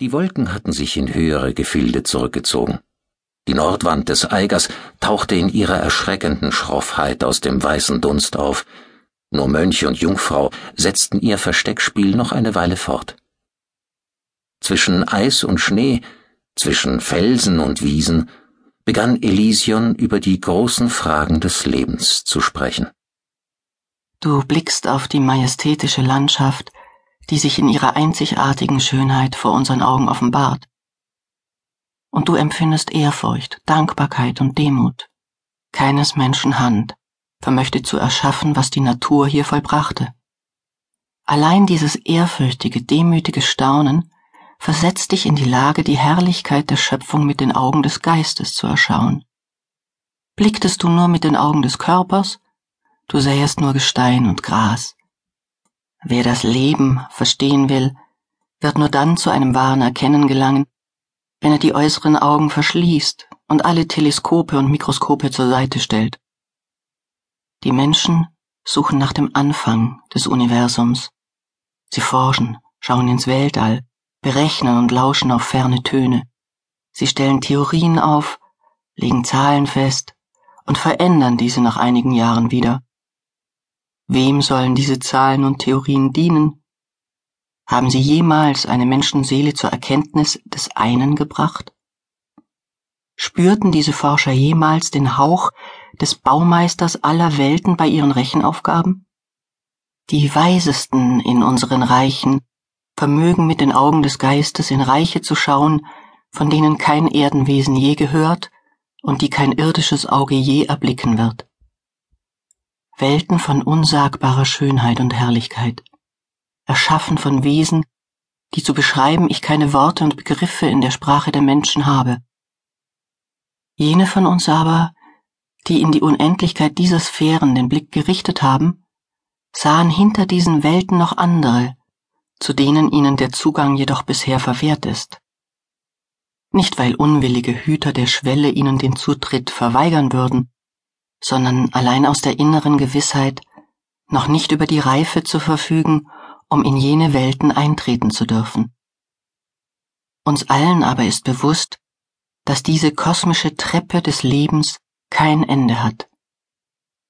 Die Wolken hatten sich in höhere Gefilde zurückgezogen. Die Nordwand des Eigers tauchte in ihrer erschreckenden Schroffheit aus dem weißen Dunst auf. Nur Mönche und Jungfrau setzten ihr Versteckspiel noch eine Weile fort. Zwischen Eis und Schnee, zwischen Felsen und Wiesen, begann Elysion über die großen Fragen des Lebens zu sprechen. Du blickst auf die majestätische Landschaft, die sich in ihrer einzigartigen Schönheit vor unseren Augen offenbart. Und du empfindest Ehrfurcht, Dankbarkeit und Demut. Keines Menschen Hand vermöchte zu erschaffen, was die Natur hier vollbrachte. Allein dieses ehrfürchtige, demütige Staunen versetzt dich in die Lage, die Herrlichkeit der Schöpfung mit den Augen des Geistes zu erschauen. Blicktest du nur mit den Augen des Körpers, du sähest nur Gestein und Gras. Wer das Leben verstehen will, wird nur dann zu einem wahren Erkennen gelangen, wenn er die äußeren Augen verschließt und alle Teleskope und Mikroskope zur Seite stellt. Die Menschen suchen nach dem Anfang des Universums. Sie forschen, schauen ins Weltall, berechnen und lauschen auf ferne Töne. Sie stellen Theorien auf, legen Zahlen fest und verändern diese nach einigen Jahren wieder. Wem sollen diese Zahlen und Theorien dienen? Haben sie jemals eine Menschenseele zur Erkenntnis des einen gebracht? Spürten diese Forscher jemals den Hauch des Baumeisters aller Welten bei ihren Rechenaufgaben? Die Weisesten in unseren Reichen vermögen mit den Augen des Geistes in Reiche zu schauen, von denen kein Erdenwesen je gehört und die kein irdisches Auge je erblicken wird. Welten von unsagbarer Schönheit und Herrlichkeit, erschaffen von Wesen, die zu beschreiben ich keine Worte und Begriffe in der Sprache der Menschen habe. Jene von uns aber, die in die Unendlichkeit dieser Sphären den Blick gerichtet haben, sahen hinter diesen Welten noch andere, zu denen ihnen der Zugang jedoch bisher verwehrt ist. Nicht weil unwillige Hüter der Schwelle ihnen den Zutritt verweigern würden, sondern allein aus der inneren Gewissheit, noch nicht über die Reife zu verfügen, um in jene Welten eintreten zu dürfen. Uns allen aber ist bewusst, dass diese kosmische Treppe des Lebens kein Ende hat.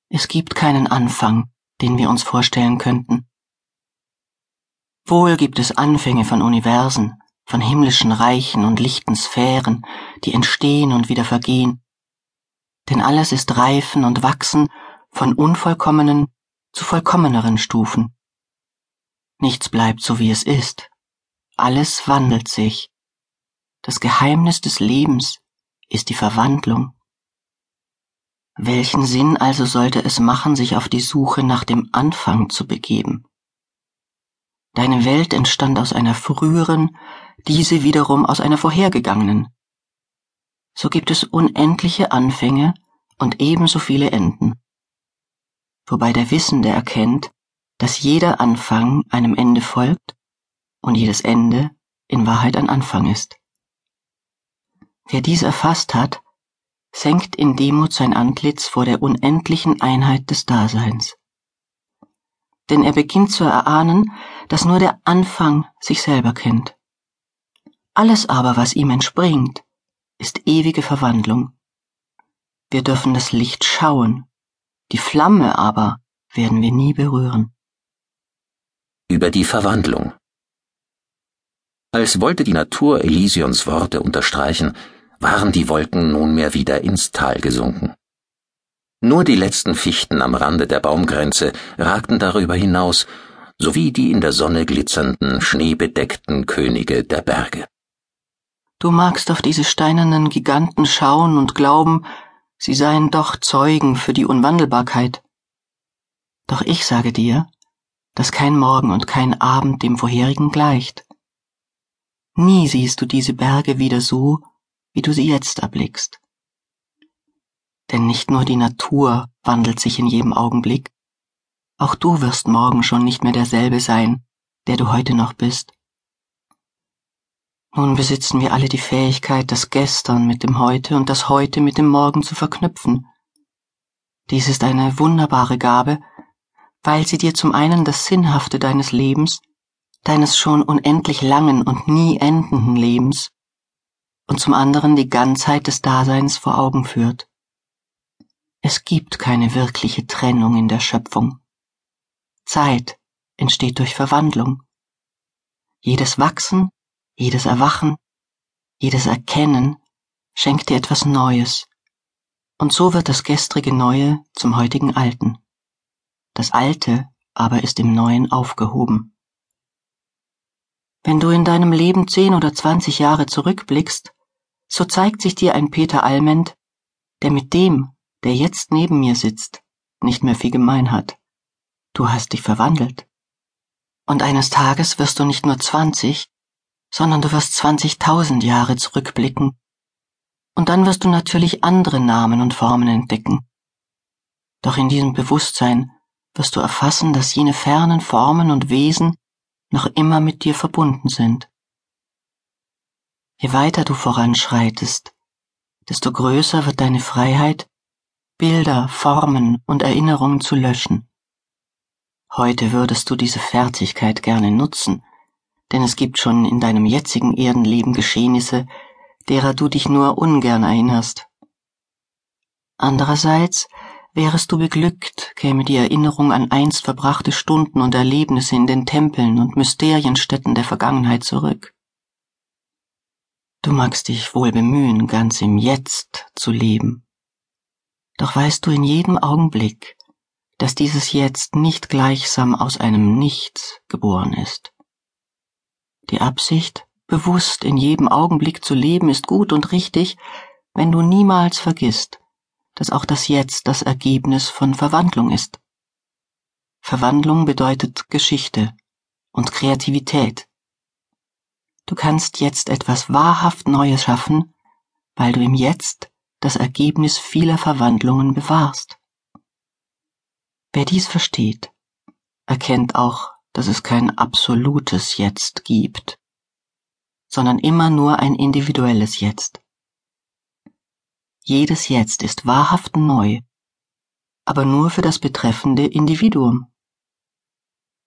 Es gibt keinen Anfang, den wir uns vorstellen könnten. Wohl gibt es Anfänge von Universen, von himmlischen Reichen und lichten Sphären, die entstehen und wieder vergehen, denn alles ist Reifen und Wachsen von unvollkommenen zu vollkommeneren Stufen. Nichts bleibt so, wie es ist. Alles wandelt sich. Das Geheimnis des Lebens ist die Verwandlung. Welchen Sinn also sollte es machen, sich auf die Suche nach dem Anfang zu begeben? Deine Welt entstand aus einer früheren, diese wiederum aus einer vorhergegangenen so gibt es unendliche Anfänge und ebenso viele Enden. Wobei der Wissende erkennt, dass jeder Anfang einem Ende folgt und jedes Ende in Wahrheit ein Anfang ist. Wer dies erfasst hat, senkt in Demut sein Antlitz vor der unendlichen Einheit des Daseins. Denn er beginnt zu erahnen, dass nur der Anfang sich selber kennt. Alles aber, was ihm entspringt, ist ewige Verwandlung. Wir dürfen das Licht schauen, die Flamme aber werden wir nie berühren. Über die Verwandlung. Als wollte die Natur Elysions Worte unterstreichen, waren die Wolken nunmehr wieder ins Tal gesunken. Nur die letzten Fichten am Rande der Baumgrenze ragten darüber hinaus, sowie die in der Sonne glitzernden, schneebedeckten Könige der Berge. Du magst auf diese steinernen Giganten schauen und glauben, sie seien doch Zeugen für die Unwandelbarkeit. Doch ich sage dir, dass kein Morgen und kein Abend dem vorherigen gleicht. Nie siehst du diese Berge wieder so, wie du sie jetzt erblickst. Denn nicht nur die Natur wandelt sich in jedem Augenblick, auch du wirst morgen schon nicht mehr derselbe sein, der du heute noch bist. Nun besitzen wir alle die Fähigkeit, das Gestern mit dem Heute und das Heute mit dem Morgen zu verknüpfen. Dies ist eine wunderbare Gabe, weil sie dir zum einen das Sinnhafte deines Lebens, deines schon unendlich langen und nie endenden Lebens und zum anderen die Ganzheit des Daseins vor Augen führt. Es gibt keine wirkliche Trennung in der Schöpfung. Zeit entsteht durch Verwandlung. Jedes Wachsen, jedes Erwachen, jedes Erkennen schenkt dir etwas Neues. Und so wird das gestrige Neue zum heutigen Alten. Das Alte aber ist im Neuen aufgehoben. Wenn du in deinem Leben zehn oder zwanzig Jahre zurückblickst, so zeigt sich dir ein Peter Alment, der mit dem, der jetzt neben mir sitzt, nicht mehr viel gemein hat. Du hast dich verwandelt. Und eines Tages wirst du nicht nur zwanzig, sondern du wirst zwanzigtausend Jahre zurückblicken. Und dann wirst du natürlich andere Namen und Formen entdecken. Doch in diesem Bewusstsein wirst du erfassen, dass jene fernen Formen und Wesen noch immer mit dir verbunden sind. Je weiter du voranschreitest, desto größer wird deine Freiheit, Bilder, Formen und Erinnerungen zu löschen. Heute würdest du diese Fertigkeit gerne nutzen, denn es gibt schon in deinem jetzigen Erdenleben Geschehnisse, derer du dich nur ungern erinnerst. Andererseits wärest du beglückt, käme die Erinnerung an einst verbrachte Stunden und Erlebnisse in den Tempeln und Mysterienstätten der Vergangenheit zurück. Du magst dich wohl bemühen, ganz im Jetzt zu leben. Doch weißt du in jedem Augenblick, dass dieses Jetzt nicht gleichsam aus einem Nichts geboren ist. Die Absicht, bewusst in jedem Augenblick zu leben, ist gut und richtig, wenn du niemals vergisst, dass auch das Jetzt das Ergebnis von Verwandlung ist. Verwandlung bedeutet Geschichte und Kreativität. Du kannst jetzt etwas wahrhaft Neues schaffen, weil du im Jetzt das Ergebnis vieler Verwandlungen bewahrst. Wer dies versteht, erkennt auch, dass es kein absolutes Jetzt gibt, sondern immer nur ein individuelles Jetzt. Jedes Jetzt ist wahrhaft neu, aber nur für das betreffende Individuum.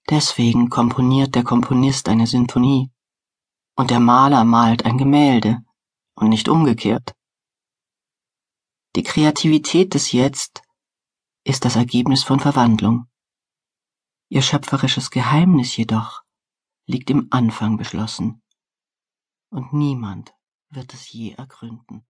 Deswegen komponiert der Komponist eine Sinfonie und der Maler malt ein Gemälde und nicht umgekehrt. Die Kreativität des Jetzt ist das Ergebnis von Verwandlung. Ihr schöpferisches Geheimnis jedoch liegt im Anfang beschlossen, und niemand wird es je ergründen.